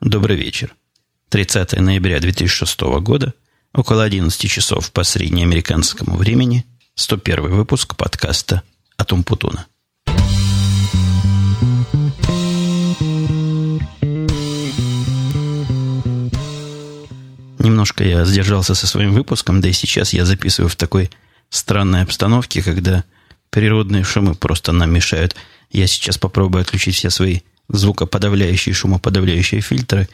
Добрый вечер. 30 ноября 2006 года, около 11 часов по среднеамериканскому времени, 101 выпуск подкаста «Атум Путуна». Немножко я сдержался со своим выпуском, да и сейчас я записываю в такой странной обстановке, когда природные шумы просто нам мешают. Я сейчас попробую отключить все свои звукоподавляющие, шумоподавляющие фильтры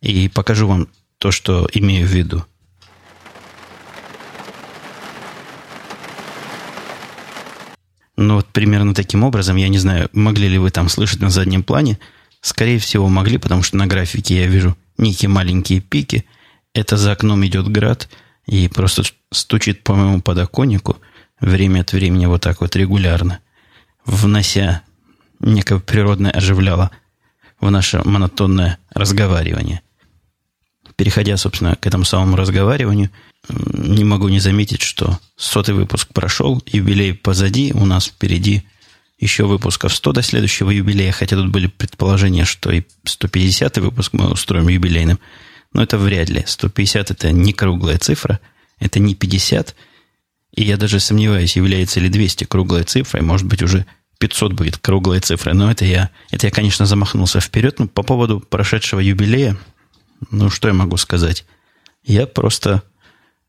и покажу вам то, что имею в виду. Ну вот примерно таким образом, я не знаю, могли ли вы там слышать на заднем плане. Скорее всего, могли, потому что на графике я вижу некие маленькие пики. Это за окном идет град и просто стучит по моему подоконнику время от времени вот так вот регулярно, внося некое природное оживляло в наше монотонное разговаривание. Переходя, собственно, к этому самому разговариванию, не могу не заметить, что сотый выпуск прошел, юбилей позади, у нас впереди еще выпусков 100 до следующего юбилея, хотя тут были предположения, что и 150 выпуск мы устроим юбилейным, но это вряд ли. 150 это не круглая цифра, это не 50, и я даже сомневаюсь, является ли 200 круглой цифрой, может быть, уже 500 будет круглой цифрой. Но это я, это я, конечно, замахнулся вперед. Но по поводу прошедшего юбилея, ну, что я могу сказать? Я просто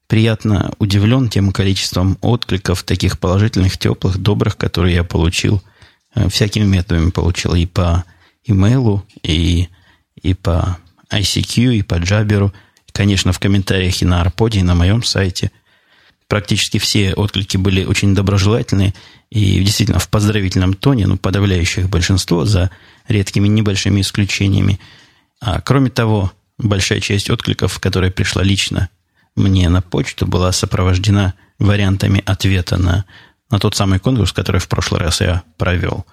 приятно удивлен тем количеством откликов, таких положительных, теплых, добрых, которые я получил. Э, всякими методами получил. И по имейлу, и, и по ICQ, и по Джаберу. Конечно, в комментариях и на Арподе, и на моем сайте – практически все отклики были очень доброжелательные и действительно в поздравительном тоне, ну, подавляющее большинство, за редкими небольшими исключениями. А кроме того, большая часть откликов, которая пришла лично мне на почту, была сопровождена вариантами ответа на, на тот самый конкурс, который в прошлый раз я провел.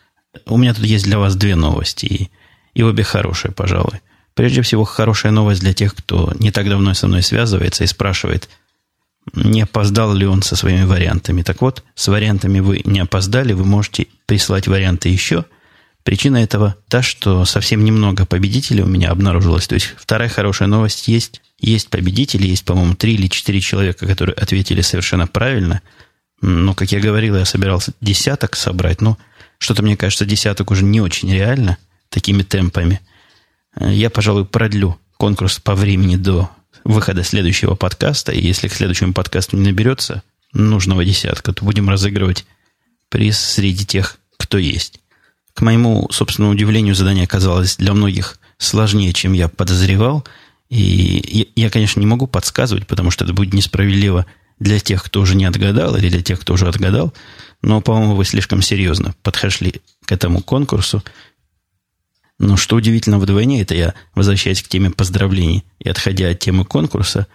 У меня тут есть для вас две новости, и, и обе хорошие, пожалуй. Прежде всего, хорошая новость для тех, кто не так давно со мной связывается и спрашивает – не опоздал ли он со своими вариантами. Так вот, с вариантами вы не опоздали, вы можете прислать варианты еще. Причина этого та, что совсем немного победителей у меня обнаружилось. То есть вторая хорошая новость есть. Есть победители, есть, по-моему, три или четыре человека, которые ответили совершенно правильно. Но, как я говорил, я собирался десяток собрать, но что-то, мне кажется, десяток уже не очень реально такими темпами. Я, пожалуй, продлю конкурс по времени до выхода следующего подкаста, и если к следующему подкасту не наберется нужного десятка, то будем разыгрывать приз среди тех, кто есть. К моему собственному удивлению, задание оказалось для многих сложнее, чем я подозревал. И я, конечно, не могу подсказывать, потому что это будет несправедливо для тех, кто уже не отгадал, или для тех, кто уже отгадал. Но, по-моему, вы слишком серьезно подошли к этому конкурсу. Но что удивительно вдвойне, это я возвращаясь к теме поздравлений и отходя от темы конкурса,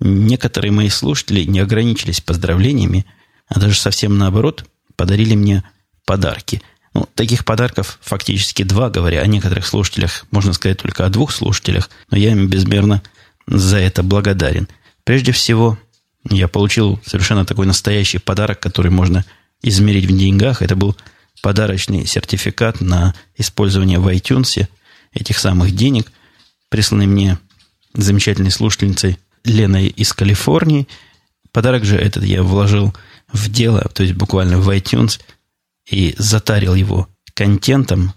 некоторые мои слушатели не ограничились поздравлениями, а даже совсем наоборот, подарили мне подарки. Ну, таких подарков фактически два, говоря о некоторых слушателях, можно сказать только о двух слушателях, но я им безмерно за это благодарен. Прежде всего, я получил совершенно такой настоящий подарок, который можно измерить в деньгах. Это был подарочный сертификат на использование в iTunes этих самых денег, присланный мне замечательной слушательницей Леной из Калифорнии. Подарок же этот я вложил в дело, то есть буквально в iTunes, и затарил его контентом,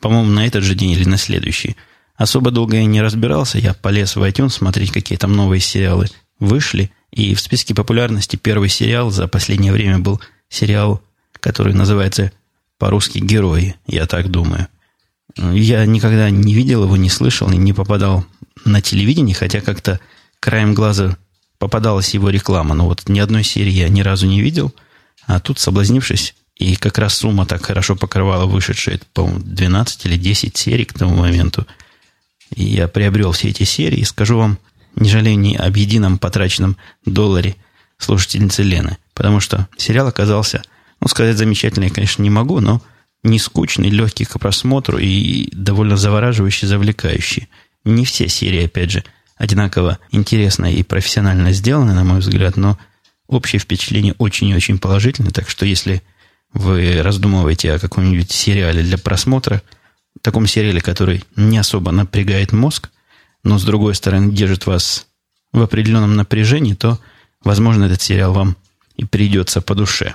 по-моему, на этот же день или на следующий. Особо долго я не разбирался, я полез в iTunes смотреть, какие там новые сериалы вышли, и в списке популярности первый сериал за последнее время был сериал который называется по-русски «Герои», я так думаю. Я никогда не видел его, не слышал и не попадал на телевидение, хотя как-то краем глаза попадалась его реклама. Но вот ни одной серии я ни разу не видел. А тут, соблазнившись, и как раз сумма так хорошо покрывала вышедшие, по-моему, 12 или 10 серий к тому моменту. И я приобрел все эти серии. И скажу вам, не жалею ни об едином потраченном долларе слушательницы Лены. Потому что сериал оказался ну, сказать замечательный, я, конечно, не могу, но не скучный, легкий к просмотру и довольно завораживающий, завлекающий. Не все серии, опять же, одинаково интересно и профессионально сделаны, на мой взгляд, но общее впечатление очень и очень положительное. Так что если вы раздумываете о каком-нибудь сериале для просмотра, таком сериале, который не особо напрягает мозг, но с другой стороны держит вас в определенном напряжении, то, возможно, этот сериал вам и придется по душе.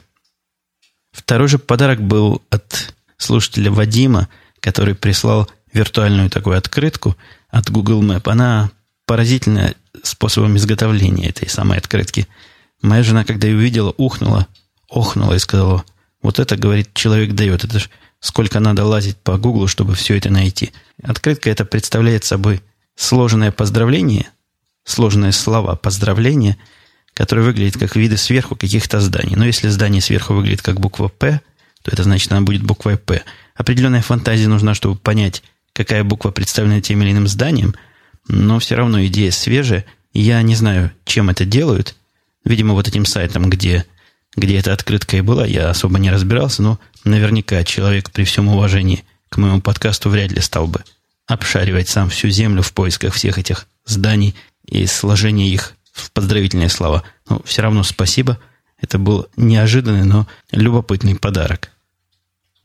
Второй же подарок был от слушателя Вадима, который прислал виртуальную такую открытку от Google Map. Она поразительная способом изготовления этой самой открытки. Моя жена, когда ее увидела, ухнула, охнула и сказала, вот это, говорит, человек дает. Это ж сколько надо лазить по Гуглу, чтобы все это найти. Открытка это представляет собой сложенное поздравление, сложные слова поздравления, которые выглядят как виды сверху каких-то зданий. Но если здание сверху выглядит как буква «П», то это значит, она будет буквой «П». Определенная фантазия нужна, чтобы понять, какая буква представлена тем или иным зданием, но все равно идея свежая. Я не знаю, чем это делают. Видимо, вот этим сайтом, где где эта открытка и была, я особо не разбирался, но наверняка человек при всем уважении к моему подкасту вряд ли стал бы обшаривать сам всю землю в поисках всех этих зданий и сложения их в поздравительные слова. Но все равно спасибо. Это был неожиданный, но любопытный подарок.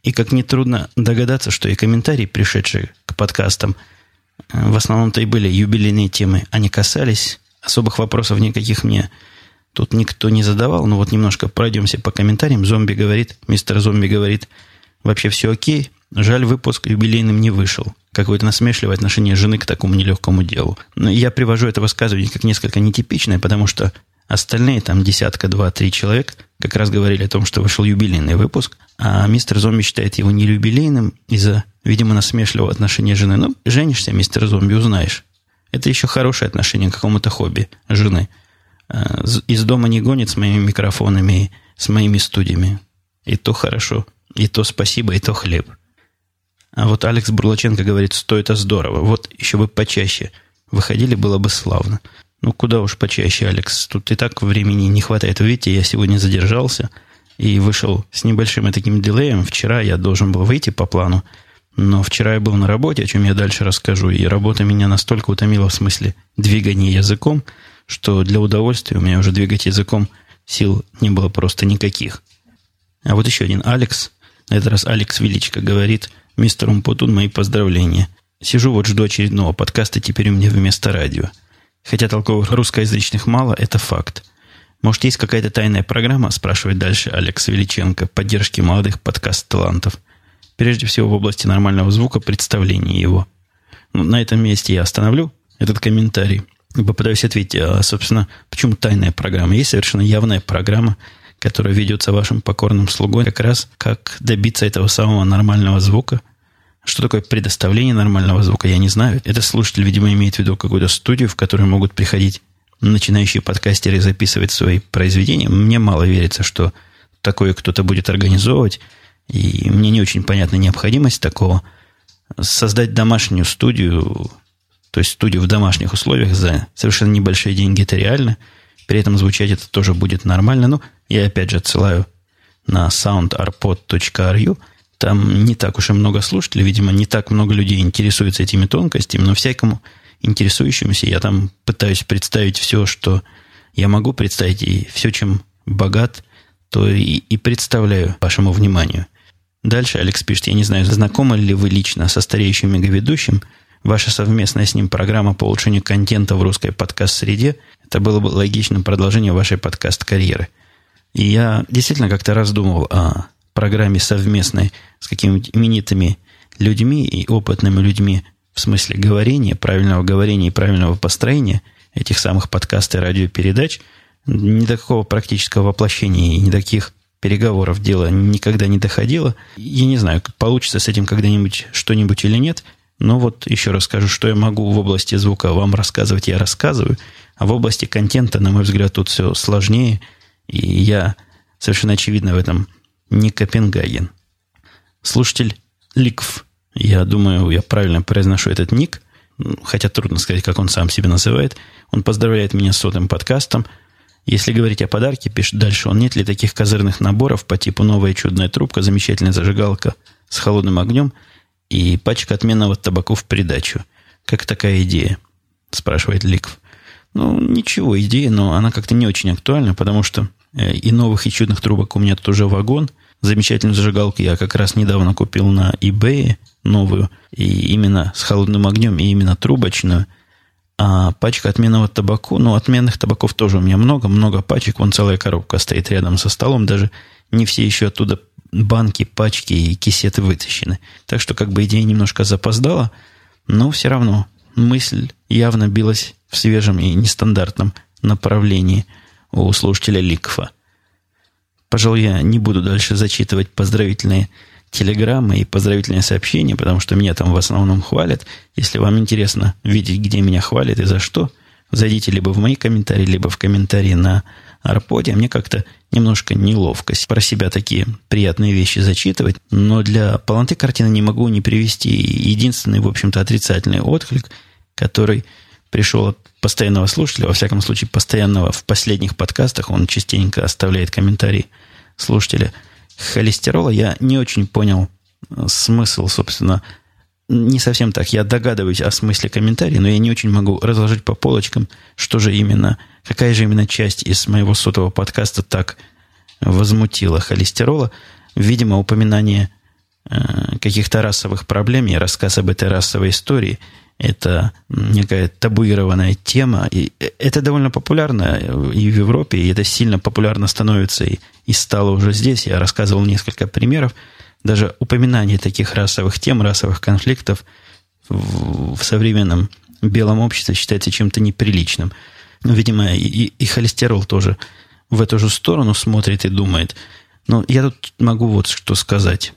И как нетрудно догадаться, что и комментарии, пришедшие к подкастам, э, в основном-то и были юбилейные темы. Они касались, особых вопросов никаких мне Тут никто не задавал, но вот немножко пройдемся по комментариям. Зомби говорит, мистер Зомби говорит, вообще все окей, жаль, выпуск юбилейным не вышел. Какое-то насмешливое отношение жены к такому нелегкому делу. Но я привожу это высказывание как несколько нетипичное, потому что остальные, там десятка, два, три человек, как раз говорили о том, что вышел юбилейный выпуск, а мистер Зомби считает его не юбилейным из-за, видимо, насмешливого отношения жены. Ну, женишься, мистер Зомби, узнаешь. Это еще хорошее отношение к какому-то хобби жены – Э, из дома не гонит с моими микрофонами, с моими студиями. И то хорошо, и то спасибо, и то хлеб. А вот Алекс Бурлаченко говорит, что это здорово. Вот еще бы почаще выходили, было бы славно. Ну, куда уж почаще, Алекс. Тут и так времени не хватает. Вы видите, я сегодня задержался и вышел с небольшим таким дилеем. Вчера я должен был выйти по плану, но вчера я был на работе, о чем я дальше расскажу. И работа меня настолько утомила в смысле двигания языком – что для удовольствия у меня уже двигать языком сил не было просто никаких. А вот еще один Алекс, на этот раз Алекс Величко говорит, мистер Умпутун, мои поздравления. Сижу вот жду очередного подкаста теперь у меня вместо радио. Хотя толковых русскоязычных мало, это факт. Может, есть какая-то тайная программа, спрашивает дальше Алекс Величенко, поддержки молодых подкаст-талантов. Прежде всего в области нормального звука, представления его. Ну, на этом месте я остановлю этот комментарий попытаюсь ответить, а, собственно, почему тайная программа? Есть совершенно явная программа, которая ведется вашим покорным слугой, как раз как добиться этого самого нормального звука. Что такое предоставление нормального звука, я не знаю. Этот слушатель, видимо, имеет в виду какую-то студию, в которую могут приходить начинающие подкастеры записывать свои произведения. Мне мало верится, что такое кто-то будет организовывать, и мне не очень понятна необходимость такого. Создать домашнюю студию то есть студию в домашних условиях за совершенно небольшие деньги, это реально. При этом звучать это тоже будет нормально. Ну, я опять же отсылаю на soundarpod.ru. Там не так уж и много слушателей, видимо, не так много людей интересуются этими тонкостями, но всякому интересующемуся я там пытаюсь представить все, что я могу представить, и все, чем богат, то и, и представляю вашему вниманию. Дальше Алекс пишет, я не знаю, знакомы ли вы лично со стареющим мегаведущим, ваша совместная с ним программа по улучшению контента в русской подкаст-среде, это было бы логичным продолжением вашей подкаст-карьеры. И я действительно как-то раздумывал о программе совместной с какими-нибудь именитыми людьми и опытными людьми в смысле говорения, правильного говорения и правильного построения этих самых подкаст и радиопередач. Ни до какого практического воплощения и ни таких переговоров дело никогда не доходило. Я не знаю, получится с этим когда-нибудь что-нибудь или нет – но вот еще раз скажу, что я могу в области звука вам рассказывать, я рассказываю. А в области контента, на мой взгляд, тут все сложнее. И я совершенно очевидно в этом не Копенгаген. Слушатель Ликв. Я думаю, я правильно произношу этот ник. Хотя трудно сказать, как он сам себя называет. Он поздравляет меня с сотым подкастом. Если говорить о подарке, пишет дальше он, нет ли таких козырных наборов по типу новая чудная трубка, замечательная зажигалка с холодным огнем – и пачка отменного табаку в придачу. Как такая идея? Спрашивает Ликв. Ну, ничего, идея, но она как-то не очень актуальна, потому что и новых, и чудных трубок у меня тут уже вагон. замечательную зажигалку я как раз недавно купил на eBay новую, и именно с холодным огнем, и именно трубочную. А пачка отменного табаку, ну, отменных табаков тоже у меня много, много пачек, вон целая коробка стоит рядом со столом, даже не все еще оттуда банки, пачки и кисеты вытащены. Так что как бы идея немножко запоздала, но все равно мысль явно билась в свежем и нестандартном направлении у слушателя Ликфа. Пожалуй, я не буду дальше зачитывать поздравительные телеграммы и поздравительные сообщения, потому что меня там в основном хвалят. Если вам интересно видеть, где меня хвалят и за что, зайдите либо в мои комментарии, либо в комментарии на Арподе. Мне как-то немножко неловкость про себя такие приятные вещи зачитывать, но для полноты картины не могу не привести единственный, в общем-то, отрицательный отклик, который пришел от постоянного слушателя, во всяком случае, постоянного в последних подкастах, он частенько оставляет комментарии слушателя холестерола. Я не очень понял э, смысл, собственно, не совсем так. Я догадываюсь о смысле комментария, но я не очень могу разложить по полочкам, что же именно, какая же именно часть из моего сотового подкаста так возмутила холестерола. Видимо, упоминание э, каких-то расовых проблем и рассказ об этой расовой истории – это некая табуированная тема. И это довольно популярно и в Европе, и это сильно популярно становится и, и стало уже здесь. Я рассказывал несколько примеров – даже упоминание таких расовых тем, расовых конфликтов в, в современном белом обществе считается чем-то неприличным. Ну, видимо, и, и холестерол тоже в эту же сторону смотрит и думает. Но я тут могу вот что сказать.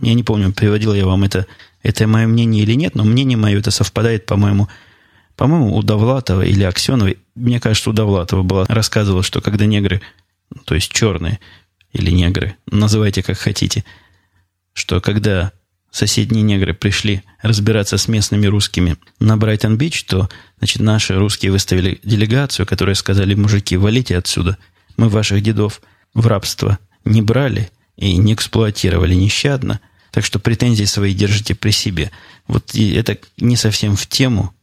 Я не помню, приводил я вам это, это мое мнение или нет, но мнение мое это совпадает, по-моему, по-моему, у Довлатова или Аксеновой, мне кажется, у Довлатова было, рассказывал, что когда негры, то есть черные или негры, называйте как хотите – что когда соседние негры пришли разбираться с местными русскими на Брайтон-Бич, то значит, наши русские выставили делегацию, которые сказали, мужики, валите отсюда. Мы ваших дедов в рабство не брали и не эксплуатировали нещадно, так что претензии свои держите при себе. Вот это не совсем в тему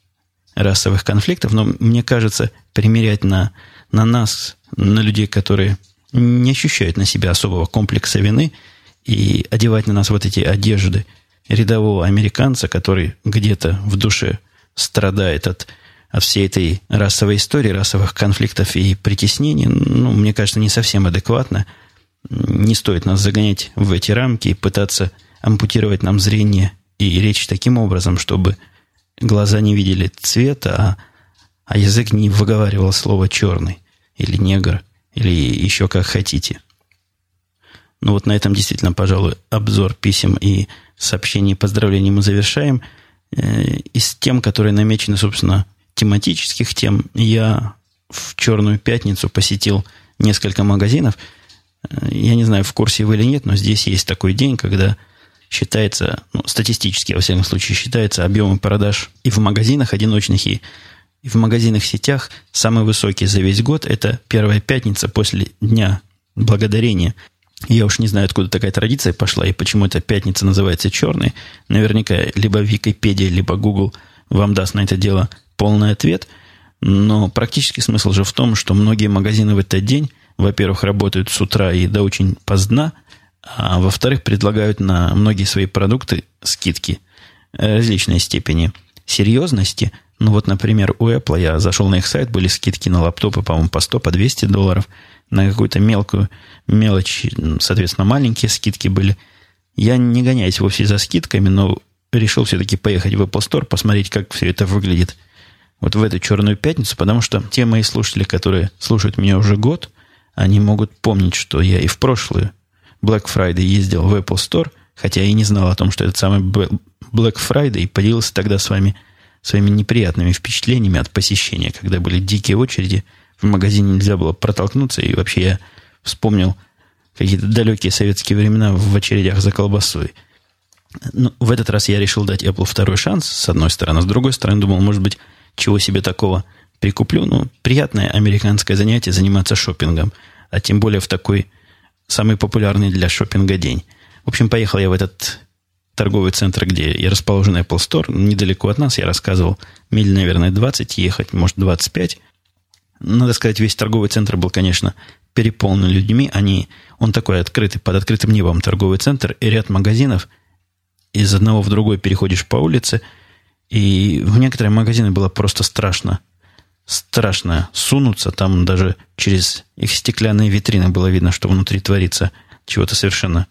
расовых конфликтов, но мне кажется, примерять на, на нас, на людей, которые не ощущают на себя особого комплекса вины – и одевать на нас вот эти одежды рядового американца, который где-то в душе страдает от, от всей этой расовой истории, расовых конфликтов и притеснений, ну, мне кажется, не совсем адекватно. Не стоит нас загонять в эти рамки и пытаться ампутировать нам зрение и речь таким образом, чтобы глаза не видели цвета, а, а язык не выговаривал слово «черный» или «негр» или еще как хотите – ну вот на этом действительно, пожалуй, обзор писем и сообщений и поздравлений мы завершаем. Э, из тем, которые намечены, собственно, тематических тем, я в Черную пятницу посетил несколько магазинов. Э, я не знаю, в курсе вы или нет, но здесь есть такой день, когда считается, ну, статистически, во всяком случае, считается объемы продаж и в магазинах одиночных, и, и в магазинах сетях самый высокий за весь год. Это первая пятница после Дня Благодарения – я уж не знаю, откуда такая традиция пошла и почему эта пятница называется черной. Наверняка либо Википедия, либо Google вам даст на это дело полный ответ. Но практический смысл же в том, что многие магазины в этот день, во-первых, работают с утра и до очень поздна, а во-вторых, предлагают на многие свои продукты скидки различной степени серьезности. Ну вот, например, у Apple я зашел на их сайт, были скидки на лаптопы, по-моему, по 100, по 200 долларов – на какую-то мелкую мелочь, соответственно, маленькие скидки были. Я не гоняюсь вовсе за скидками, но решил все-таки поехать в Apple Store, посмотреть, как все это выглядит вот в эту черную пятницу, потому что те мои слушатели, которые слушают меня уже год, они могут помнить, что я и в прошлую Black Friday ездил в Apple Store, хотя и не знал о том, что это самый Black Friday, поделился тогда с вами своими неприятными впечатлениями от посещения, когда были дикие очереди – в магазине нельзя было протолкнуться, и вообще я вспомнил какие-то далекие советские времена в очередях за колбасой. Ну, в этот раз я решил дать Apple второй шанс, с одной стороны. С другой стороны, думал, может быть, чего себе такого прикуплю. Ну, приятное американское занятие заниматься шопингом, а тем более в такой самый популярный для шопинга день. В общем, поехал я в этот торговый центр, где и расположен Apple Store, недалеко от нас, я рассказывал, миль, наверное, 20 ехать, может, 25. Надо сказать, весь торговый центр был, конечно, переполнены людьми. Они, он такой открытый, под открытым небом торговый центр и ряд магазинов. Из одного в другой переходишь по улице, и в некоторые магазины было просто страшно. Страшно сунуться. Там даже через их стеклянные витрины было видно, что внутри творится чего-то совершенно...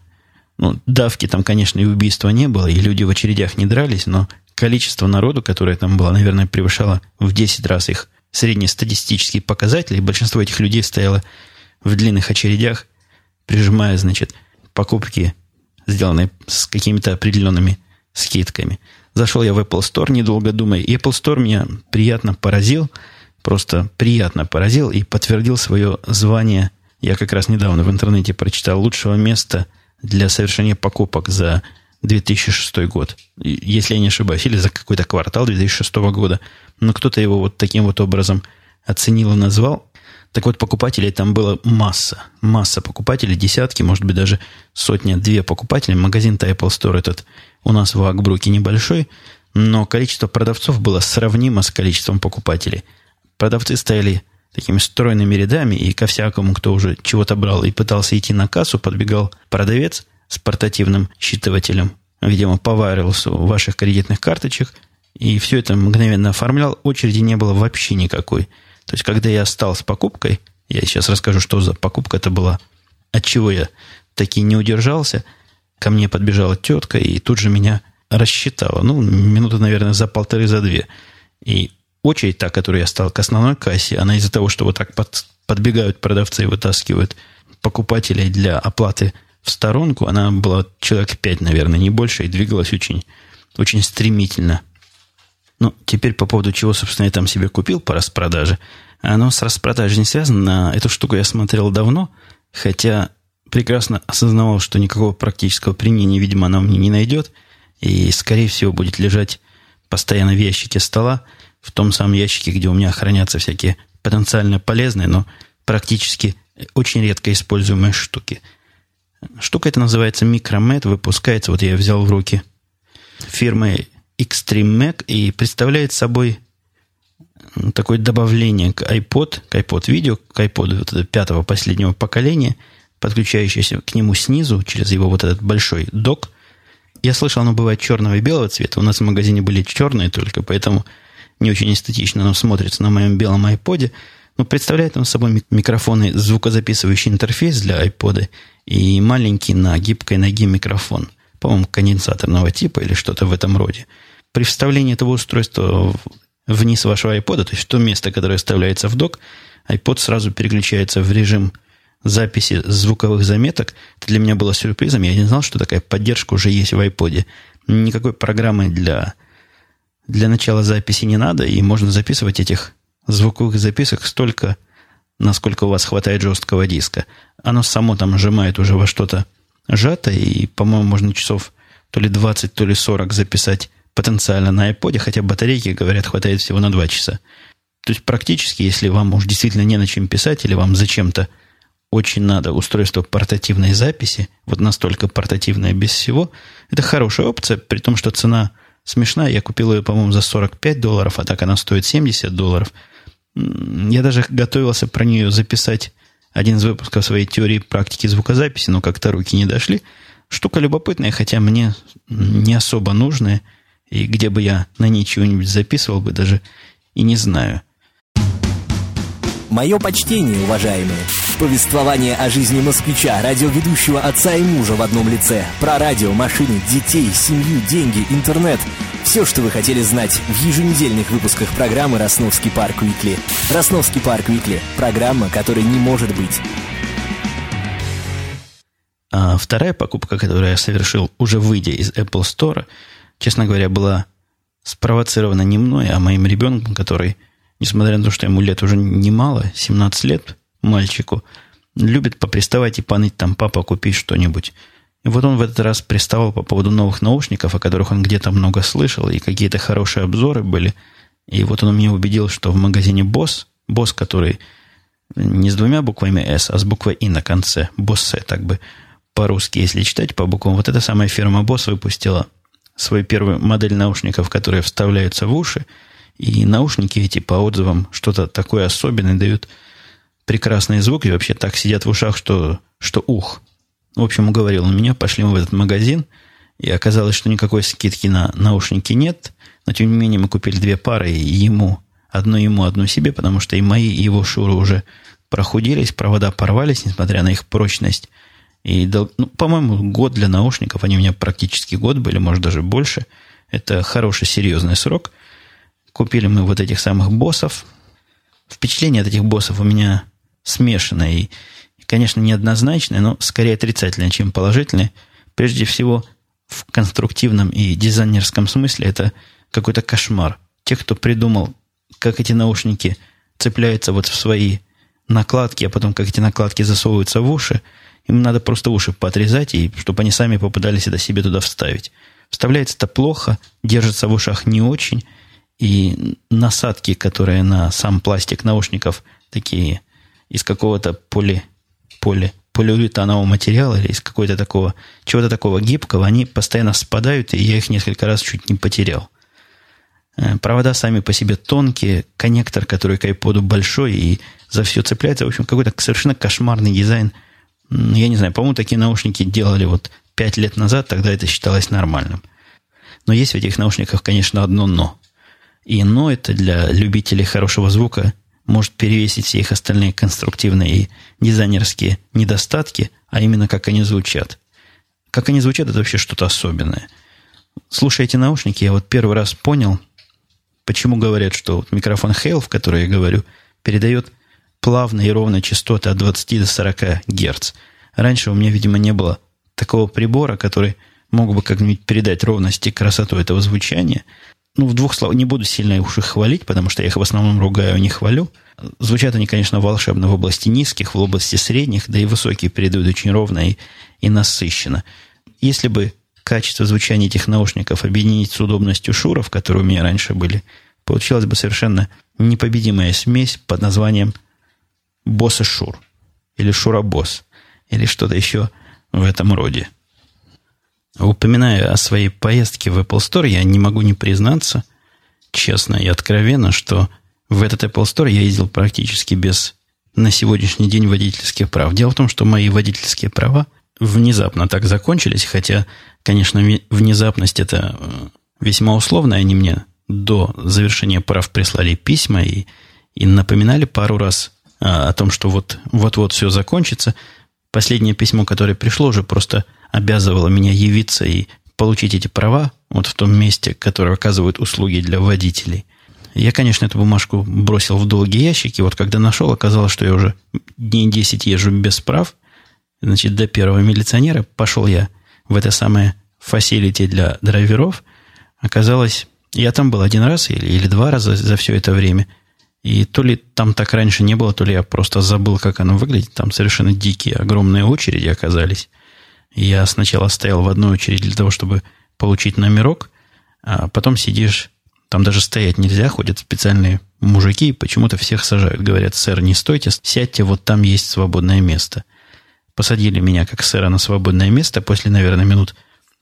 Ну, давки там, конечно, и убийства не было, и люди в очередях не дрались, но количество народу, которое там было, наверное, превышало в 10 раз их среднестатистические показатели. Большинство этих людей стояло в длинных очередях, прижимая, значит, покупки, сделанные с какими-то определенными скидками. Зашел я в Apple Store, недолго думая, и Apple Store меня приятно поразил, просто приятно поразил и подтвердил свое звание. Я как раз недавно в интернете прочитал лучшего места для совершения покупок за 2006 год, если я не ошибаюсь, или за какой-то квартал 2006 года. Но кто-то его вот таким вот образом оценил и назвал. Так вот, покупателей там было масса. Масса покупателей, десятки, может быть, даже сотня-две покупателей. Магазин-то Apple Store этот у нас в Акбруке небольшой, но количество продавцов было сравнимо с количеством покупателей. Продавцы стояли такими стройными рядами, и ко всякому, кто уже чего-то брал и пытался идти на кассу, подбегал продавец с портативным считывателем, видимо, по вайрусу ваших кредитных карточек, и все это мгновенно оформлял. Очереди не было вообще никакой. То есть, когда я стал с покупкой, я сейчас расскажу, что за покупка это была, от чего я таки не удержался, ко мне подбежала тетка и тут же меня рассчитала. Ну, минуты, наверное, за полторы, за две. И очередь та, которую я стал к основной кассе, она из-за того, что вот так под, подбегают продавцы и вытаскивают покупателей для оплаты в сторонку, она была человек пять, наверное, не больше, и двигалась очень, очень стремительно. Ну, теперь по поводу чего, собственно, я там себе купил по распродаже. Оно с распродажей не связано. Эту штуку я смотрел давно, хотя прекрасно осознавал, что никакого практического применения, видимо, она мне не найдет. И, скорее всего, будет лежать постоянно в ящике стола, в том самом ящике, где у меня хранятся всякие потенциально полезные, но практически очень редко используемые штуки. Штука эта называется Micromet, выпускается, вот я взял в руки, фирмы Extreme Mac и представляет собой такое добавление к iPod, к iPod видео, к iPod вот пятого последнего поколения, подключающееся к нему снизу через его вот этот большой док. Я слышал, оно бывает черного и белого цвета. У нас в магазине были черные только, поэтому не очень эстетично оно смотрится на моем белом iPod. Но представляет он собой микрофоны, звукозаписывающий интерфейс для iPod и маленький на гибкой ноге микрофон. По-моему, конденсаторного типа или что-то в этом роде при вставлении этого устройства вниз вашего iPod, то есть то место, которое вставляется в док, iPod сразу переключается в режим записи звуковых заметок. Это для меня было сюрпризом. Я не знал, что такая поддержка уже есть в iPod. Никакой программы для, для начала записи не надо, и можно записывать этих звуковых записок столько, насколько у вас хватает жесткого диска. Оно само там сжимает уже во что-то сжатое, и, по-моему, можно часов то ли 20, то ли 40 записать потенциально на iPod, хотя батарейки, говорят, хватает всего на 2 часа. То есть практически, если вам уж действительно не на чем писать, или вам зачем-то очень надо устройство портативной записи, вот настолько портативное без всего, это хорошая опция, при том, что цена смешная. Я купил ее, по-моему, за 45 долларов, а так она стоит 70 долларов. Я даже готовился про нее записать один из выпусков своей теории практики звукозаписи, но как-то руки не дошли. Штука любопытная, хотя мне не особо нужная – и где бы я на ней чего-нибудь записывал бы, даже и не знаю. Мое почтение, уважаемые. Повествование о жизни москвича, радиоведущего отца и мужа в одном лице. Про радио, машины, детей, семью, деньги, интернет. Все, что вы хотели знать в еженедельных выпусках программы «Росновский парк Уикли». «Росновский парк Уикли» – программа, которой не может быть. А вторая покупка, которую я совершил, уже выйдя из Apple Store – честно говоря, была спровоцирована не мной, а моим ребенком, который, несмотря на то, что ему лет уже немало, 17 лет, мальчику, любит поприставать и паныть там, папа, купи что-нибудь. И вот он в этот раз приставал по поводу новых наушников, о которых он где-то много слышал, и какие-то хорошие обзоры были. И вот он меня убедил, что в магазине Boss, Boss, который не с двумя буквами S, а с буквой И на конце, Boss, так бы по-русски, если читать по буквам, вот эта самая фирма Boss выпустила свою первую модель наушников, которые вставляются в уши, и наушники эти по отзывам что-то такое особенное дают прекрасный звук и вообще так сидят в ушах, что, что ух. В общем, уговорил он меня, пошли мы в этот магазин, и оказалось, что никакой скидки на наушники нет, но тем не менее мы купили две пары, и ему, одну ему, одну себе, потому что и мои, и его шуры уже прохудились, провода порвались, несмотря на их прочность. И, ну, по-моему, год для наушников, они у меня практически год были, может, даже больше. Это хороший, серьезный срок. Купили мы вот этих самых боссов. Впечатление от этих боссов у меня смешанное и, конечно, неоднозначное, но скорее отрицательное, чем положительное. Прежде всего, в конструктивном и дизайнерском смысле это какой-то кошмар. Те, кто придумал, как эти наушники цепляются вот в свои накладки, а потом как эти накладки засовываются в уши, им надо просто уши поотрезать, и чтобы они сами попадались это себе туда вставить. Вставляется это плохо, держится в ушах не очень, и насадки, которые на сам пластик наушников, такие из какого-то поли, поли, полиуретанового материала или из какой-то такого, чего-то такого гибкого, они постоянно спадают, и я их несколько раз чуть не потерял. Э, провода сами по себе тонкие, коннектор, который к iPod большой и за все цепляется. В общем, какой-то совершенно кошмарный дизайн. Я не знаю, по-моему, такие наушники делали вот пять лет назад, тогда это считалось нормальным. Но есть в этих наушниках, конечно, одно «но». И «но» это для любителей хорошего звука может перевесить все их остальные конструктивные и дизайнерские недостатки, а именно как они звучат. Как они звучат, это вообще что-то особенное. Слушая эти наушники, я вот первый раз понял, почему говорят, что вот микрофон Hale, в который я говорю, передает плавно и ровно частоты от 20 до 40 Гц. Раньше у меня, видимо, не было такого прибора, который мог бы как-нибудь передать ровность и красоту этого звучания. Ну, в двух словах, не буду сильно уж их хвалить, потому что я их в основном ругаю, не хвалю. Звучат они, конечно, волшебно в области низких, в области средних, да и высокие передают очень ровно и, и насыщенно. Если бы качество звучания этих наушников объединить с удобностью шуров, которые у меня раньше были, получилась бы совершенно непобедимая смесь под названием Босс и Шур. Или Шура-босс. Или что-то еще в этом роде. Упоминая о своей поездке в Apple Store, я не могу не признаться, честно и откровенно, что в этот Apple Store я ездил практически без на сегодняшний день водительских прав. Дело в том, что мои водительские права внезапно так закончились, хотя, конечно, внезапность это э, весьма условно, они мне до завершения прав прислали письма и, и напоминали пару раз а, о том, что вот, вот-вот все закончится. Последнее письмо, которое пришло, уже просто обязывало меня явиться и получить эти права вот в том месте, которое оказывают услуги для водителей. Я, конечно, эту бумажку бросил в долгий ящик, и вот когда нашел, оказалось, что я уже дней 10 езжу без прав. Значит, до первого милиционера пошел я в это самое фасилити для драйверов. Оказалось, я там был один раз или, или два раза за все это время – и то ли там так раньше не было, то ли я просто забыл, как оно выглядит. Там совершенно дикие, огромные очереди оказались. Я сначала стоял в одной очереди для того, чтобы получить номерок, а потом сидишь, там даже стоять нельзя, ходят специальные мужики, и почему-то всех сажают. Говорят, сэр, не стойте, сядьте, вот там есть свободное место. Посадили меня как сэра на свободное место. После, наверное, минут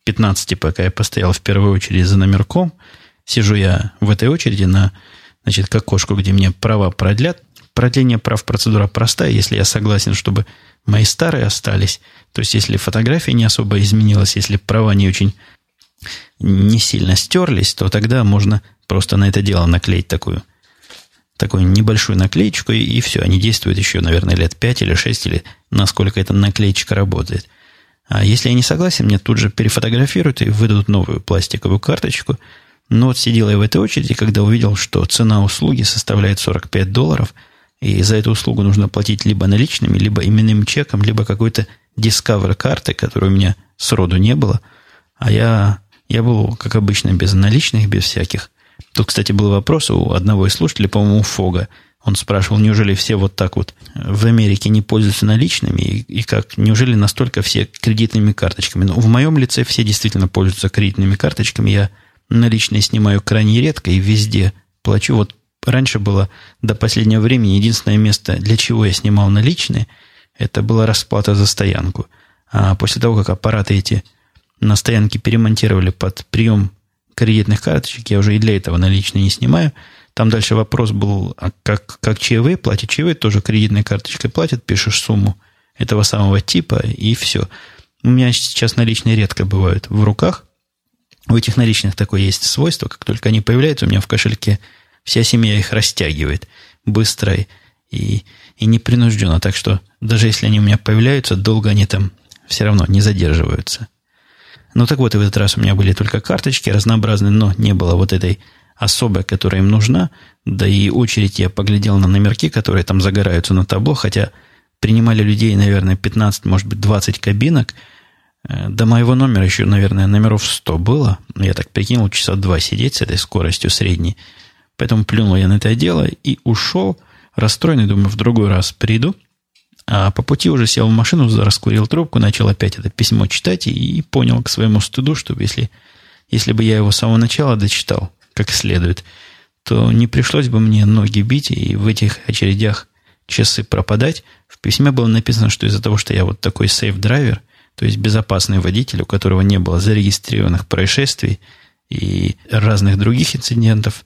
15, пока я постоял в первую очередь за номерком, сижу я в этой очереди на значит, к окошку, где мне права продлят. Продление прав процедура простая, если я согласен, чтобы мои старые остались. То есть, если фотография не особо изменилась, если права не очень не сильно стерлись, то тогда можно просто на это дело наклеить такую, такую небольшую наклеечку, и, и все. Они действуют еще, наверное, лет 5 или 6, или насколько эта наклеечка работает. А если я не согласен, мне тут же перефотографируют и выдадут новую пластиковую карточку – но вот сидел я в этой очереди, когда увидел, что цена услуги составляет 45 долларов, и за эту услугу нужно платить либо наличными, либо именным чеком, либо какой-то Discover карты, которой у меня сроду не было. А я, я был, как обычно, без наличных, без всяких. Тут, кстати, был вопрос у одного из слушателей, по-моему, Фога. Он спрашивал, неужели все вот так вот в Америке не пользуются наличными, и, и как, неужели настолько все кредитными карточками? Ну, в моем лице все действительно пользуются кредитными карточками. Я наличные снимаю крайне редко и везде плачу. Вот раньше было до последнего времени единственное место, для чего я снимал наличные, это была расплата за стоянку. А после того, как аппараты эти на стоянке перемонтировали под прием кредитных карточек, я уже и для этого наличные не снимаю. Там дальше вопрос был, а как, как чаевые платят? Чаевые тоже кредитной карточкой платят, пишешь сумму этого самого типа, и все. У меня сейчас наличные редко бывают в руках. У этих наличных такое есть свойство, как только они появляются у меня в кошельке, вся семья их растягивает быстро и, и непринужденно. Так что даже если они у меня появляются, долго они там все равно не задерживаются. Ну так вот, и в этот раз у меня были только карточки разнообразные, но не было вот этой особой, которая им нужна. Да и очередь я поглядел на номерки, которые там загораются на табло, хотя принимали людей, наверное, 15, может быть, 20 кабинок. Э, до моего номера еще, наверное, номеров 100 было. Я так прикинул, часа два сидеть с этой скоростью средней. Поэтому плюнул я на это дело и ушел, расстроенный, думаю, в другой раз приду – а по пути уже сел в машину, раскурил трубку, начал опять это письмо читать и понял к своему стыду, что если, если бы я его с самого начала дочитал как следует, то не пришлось бы мне ноги бить и в этих очередях часы пропадать. В письме было написано, что из-за того, что я вот такой сейф-драйвер, то есть безопасный водитель, у которого не было зарегистрированных происшествий и разных других инцидентов,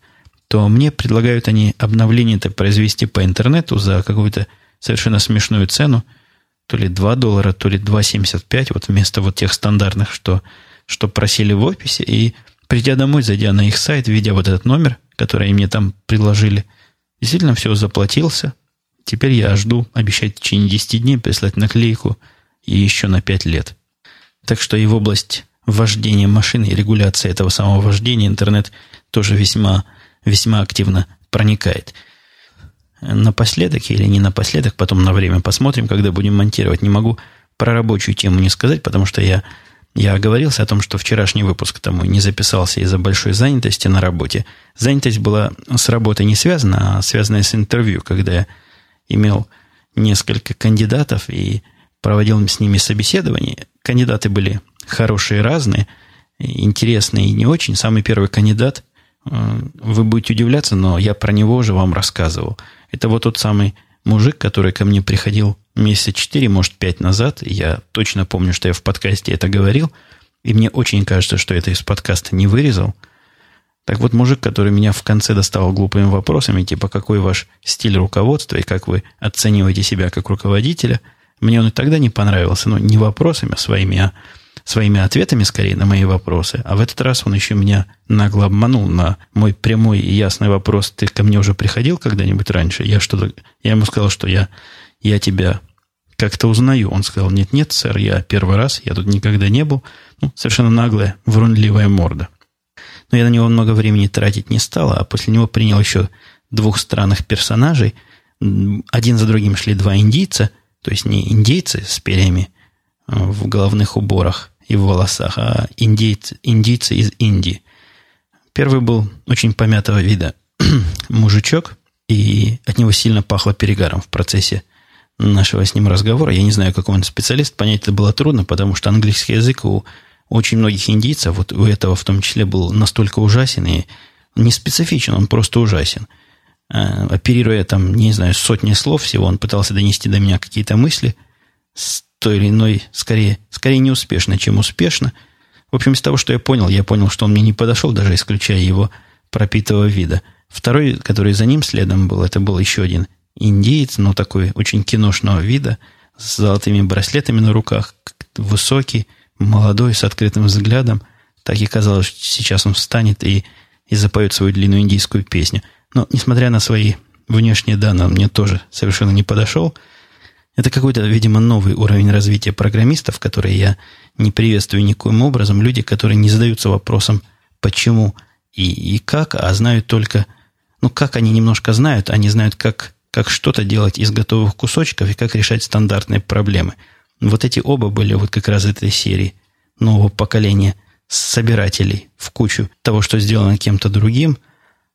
то мне предлагают они обновление это произвести по интернету за какую-то совершенно смешную цену, то ли 2 доллара, то ли 2,75, вот вместо вот тех стандартных, что, что просили в описи. И придя домой, зайдя на их сайт, видя вот этот номер, который мне там предложили, действительно все заплатился. Теперь я жду, обещать в течение 10 дней прислать наклейку и еще на 5 лет. Так что и в область вождения машины и регуляции этого самого вождения интернет тоже весьма, весьма активно проникает напоследок или не напоследок, потом на время посмотрим, когда будем монтировать. Не могу про рабочую тему не сказать, потому что я, я оговорился о том, что вчерашний выпуск тому не записался из-за большой занятости на работе. Занятость была с работой не связана, а связанная с интервью, когда я имел несколько кандидатов и проводил с ними собеседование. Кандидаты были хорошие, разные, интересные и не очень. Самый первый кандидат, вы будете удивляться, но я про него уже вам рассказывал – это вот тот самый мужик, который ко мне приходил месяца четыре, может, пять назад. Я точно помню, что я в подкасте это говорил. И мне очень кажется, что это из подкаста не вырезал. Так вот, мужик, который меня в конце доставал глупыми вопросами, типа, какой ваш стиль руководства и как вы оцениваете себя как руководителя, мне он и тогда не понравился. Ну, не вопросами своими, а своими ответами скорее на мои вопросы. А в этот раз он еще меня нагло обманул на мой прямой и ясный вопрос. Ты ко мне уже приходил когда-нибудь раньше? Я что-то... Я ему сказал, что я, я тебя как-то узнаю. Он сказал, нет-нет, сэр, я первый раз, я тут никогда не был. Ну, совершенно наглая, врунливая морда. Но я на него много времени тратить не стал, а после него принял еще двух странных персонажей. Один за другим шли два индийца, то есть не индейцы с перьями э, в головных уборах, и в волосах, а индейцы, индийцы из Индии. Первый был очень помятого вида мужичок, и от него сильно пахло перегаром в процессе нашего с ним разговора. Я не знаю, какой он специалист, понять это было трудно, потому что английский язык у очень многих индийцев, вот у этого в том числе, был настолько ужасен и не специфичен, он просто ужасен. А, оперируя там, не знаю, сотни слов всего, он пытался донести до меня какие-то мысли с той или иной, скорее, скорее неуспешно, чем успешно. В общем, из того, что я понял, я понял, что он мне не подошел, даже исключая его пропитого вида. Второй, который за ним следом был, это был еще один индеец, но такой очень киношного вида, с золотыми браслетами на руках, высокий, молодой, с открытым взглядом. Так и казалось, что сейчас он встанет и, и запоет свою длинную индийскую песню. Но, несмотря на свои внешние данные, он мне тоже совершенно не подошел – это какой-то, видимо, новый уровень развития программистов, который я не приветствую никоим образом. Люди, которые не задаются вопросом, почему и, и как, а знают только, ну, как они немножко знают, они знают, как, как что-то делать из готовых кусочков и как решать стандартные проблемы. Вот эти оба были вот как раз этой серии нового поколения собирателей в кучу того, что сделано кем-то другим,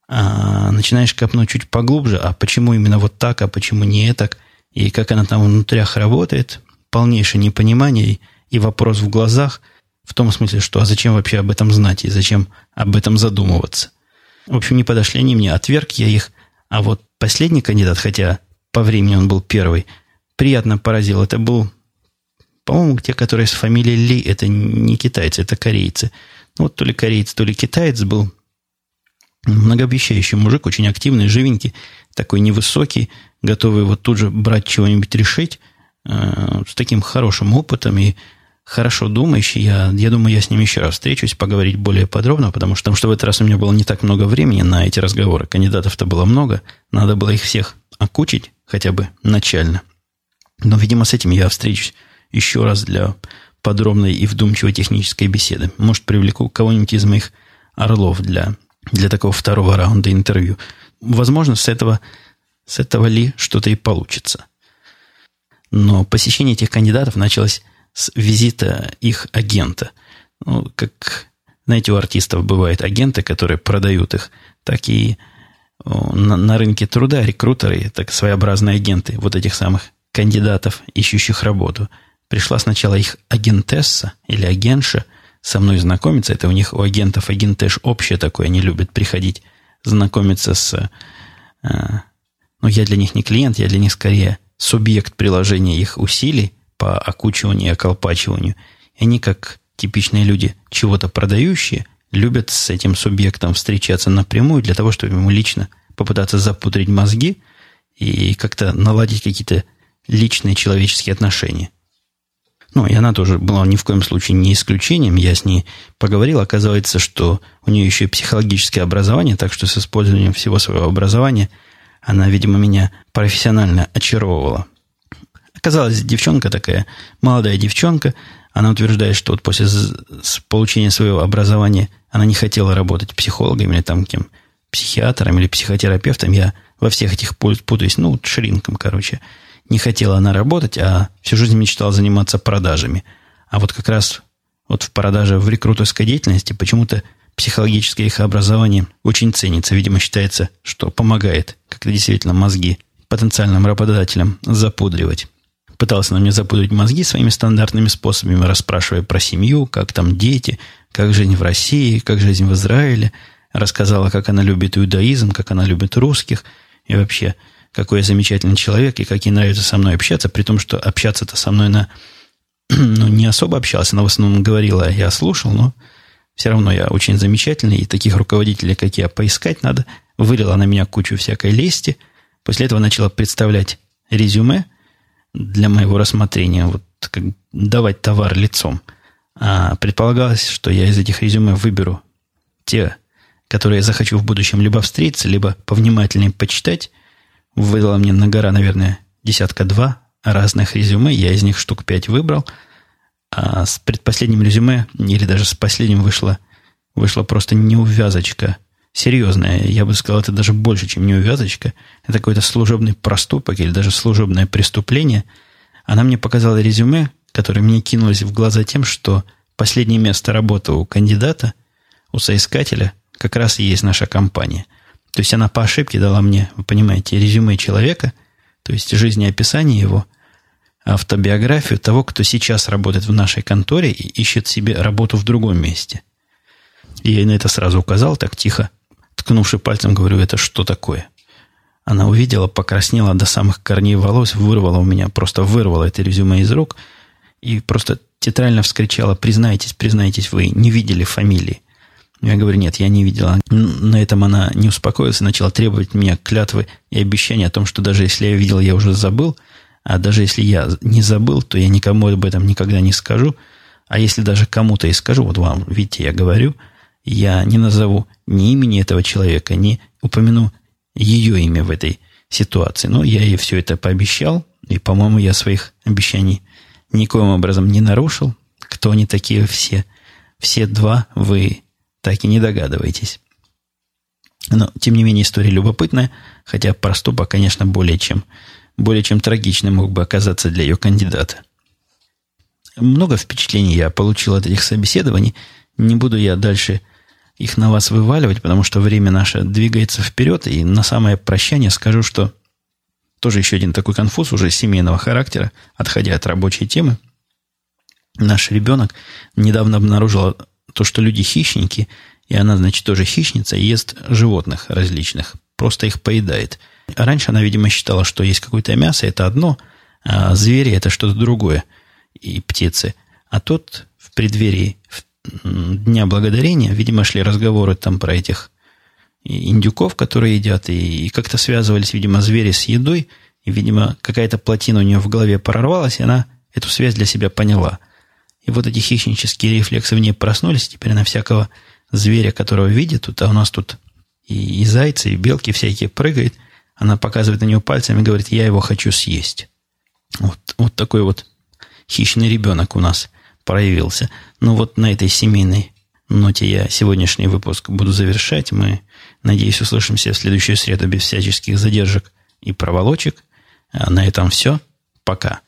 а начинаешь копнуть чуть поглубже, а почему именно вот так, а почему не так – и как она там внутрях работает, полнейшее непонимание и вопрос в глазах, в том смысле, что а зачем вообще об этом знать и зачем об этом задумываться. В общем, не подошли они мне, отверг я их. А вот последний кандидат, хотя по времени он был первый, приятно поразил. Это был, по-моему, те, которые с фамилией Ли, это не китайцы, это корейцы. Ну, вот то ли кореец, то ли китаец был. Многообещающий мужик, очень активный, живенький, такой невысокий, готовый вот тут же брать чего-нибудь решить, э, с таким хорошим опытом и хорошо думающий. Я, я думаю, я с ним еще раз встречусь, поговорить более подробно, потому что, потому что в этот раз у меня было не так много времени на эти разговоры. Кандидатов-то было много, надо было их всех окучить хотя бы начально. Но, видимо, с этим я встречусь еще раз для подробной и вдумчивой технической беседы. Может, привлеку кого-нибудь из моих орлов для, для такого второго раунда интервью. Возможно, с этого, с этого ли что-то и получится. Но посещение этих кандидатов началось с визита их агента. Ну, как, знаете, у артистов бывают агенты, которые продают их, так и на, на рынке труда рекрутеры, так своеобразные агенты вот этих самых кандидатов, ищущих работу. Пришла сначала их агентесса или агентша со мной знакомиться. Это у них у агентов агентеш общее такое. Они любят приходить знакомиться с... Э, ну, я для них не клиент, я для них скорее субъект приложения их усилий по окучиванию и околпачиванию. И они, как типичные люди, чего-то продающие, любят с этим субъектом встречаться напрямую для того, чтобы ему лично попытаться запудрить мозги и как-то наладить какие-то личные человеческие отношения. Ну, и она тоже была ни в коем случае не исключением. Я с ней поговорил. Оказывается, что у нее еще и психологическое образование, так что с использованием всего своего образования она, видимо, меня профессионально очаровывала. Оказалась девчонка такая, молодая девчонка. Она утверждает, что вот после получения своего образования она не хотела работать психологом или там кем, психиатром или психотерапевтом. Я во всех этих путаюсь, ну, шринком, короче не хотела она работать, а всю жизнь мечтала заниматься продажами. А вот как раз вот в продаже, в рекрутерской деятельности почему-то психологическое их образование очень ценится. Видимо, считается, что помогает как-то действительно мозги потенциальным работодателям запудривать. Пытался на мне запудрить мозги своими стандартными способами, расспрашивая про семью, как там дети, как жизнь в России, как жизнь в Израиле. Рассказала, как она любит иудаизм, как она любит русских. И вообще, какой я замечательный человек и как ей нравится со мной общаться, при том, что общаться-то со мной на ну, не особо общался, она в основном говорила, я слушал, но все равно я очень замечательный, и таких руководителей, как я, поискать надо. Вылила на меня кучу всякой лести. После этого начала представлять резюме для моего рассмотрения, вот как давать товар лицом. А предполагалось, что я из этих резюме выберу те, которые я захочу в будущем либо встретиться, либо повнимательнее почитать, выдала мне на гора, наверное, десятка-два разных резюме. Я из них штук пять выбрал. А с предпоследним резюме, или даже с последним, вышла, вышла просто неувязочка серьезная. Я бы сказал, это даже больше, чем неувязочка. Это какой-то служебный проступок или даже служебное преступление. Она мне показала резюме, которое мне кинулось в глаза тем, что последнее место работы у кандидата, у соискателя, как раз и есть наша компания – то есть она по ошибке дала мне, вы понимаете, резюме человека, то есть жизнеописание его, автобиографию того, кто сейчас работает в нашей конторе и ищет себе работу в другом месте. И я на это сразу указал, так тихо, ткнувши пальцем, говорю, это что такое? Она увидела, покраснела до самых корней волос, вырвала у меня, просто вырвала это резюме из рук и просто театрально вскричала, признайтесь, признайтесь, вы не видели фамилии. Я говорю, нет, я не видела. На этом она не успокоилась и начала требовать меня клятвы и обещания о том, что даже если я видел, я уже забыл, а даже если я не забыл, то я никому об этом никогда не скажу. А если даже кому-то и скажу, вот вам, видите, я говорю, я не назову ни имени этого человека, ни упомяну ее имя в этой ситуации. Но я ей все это пообещал, и, по-моему, я своих обещаний никоим образом не нарушил. Кто они такие все? Все два вы так и не догадываетесь. Но, тем не менее, история любопытная, хотя проступок, конечно, более чем, более чем трагичный мог бы оказаться для ее кандидата. Много впечатлений я получил от этих собеседований. Не буду я дальше их на вас вываливать, потому что время наше двигается вперед. И на самое прощание скажу, что тоже еще один такой конфуз уже семейного характера, отходя от рабочей темы. Наш ребенок недавно обнаружил то, что люди хищники, и она, значит, тоже хищница, ест животных различных, просто их поедает. Раньше она, видимо, считала, что есть какое-то мясо, это одно, а звери это что-то другое, и птицы. А тут в преддверии Дня Благодарения, видимо, шли разговоры там про этих индюков, которые едят, и, и как-то связывались, видимо, звери с едой, и, видимо, какая-то плотина у нее в голове прорвалась, и она эту связь для себя поняла. И вот эти хищнические рефлексы в ней проснулись, теперь на всякого зверя, которого видит, тут, а у нас тут и, и зайцы, и белки всякие прыгают, она показывает на него пальцем и говорит, я его хочу съесть. Вот, вот такой вот хищный ребенок у нас проявился. Ну вот на этой семейной ноте я сегодняшний выпуск буду завершать. Мы, надеюсь, услышимся в следующую среду без всяческих задержек и проволочек. А на этом все. Пока.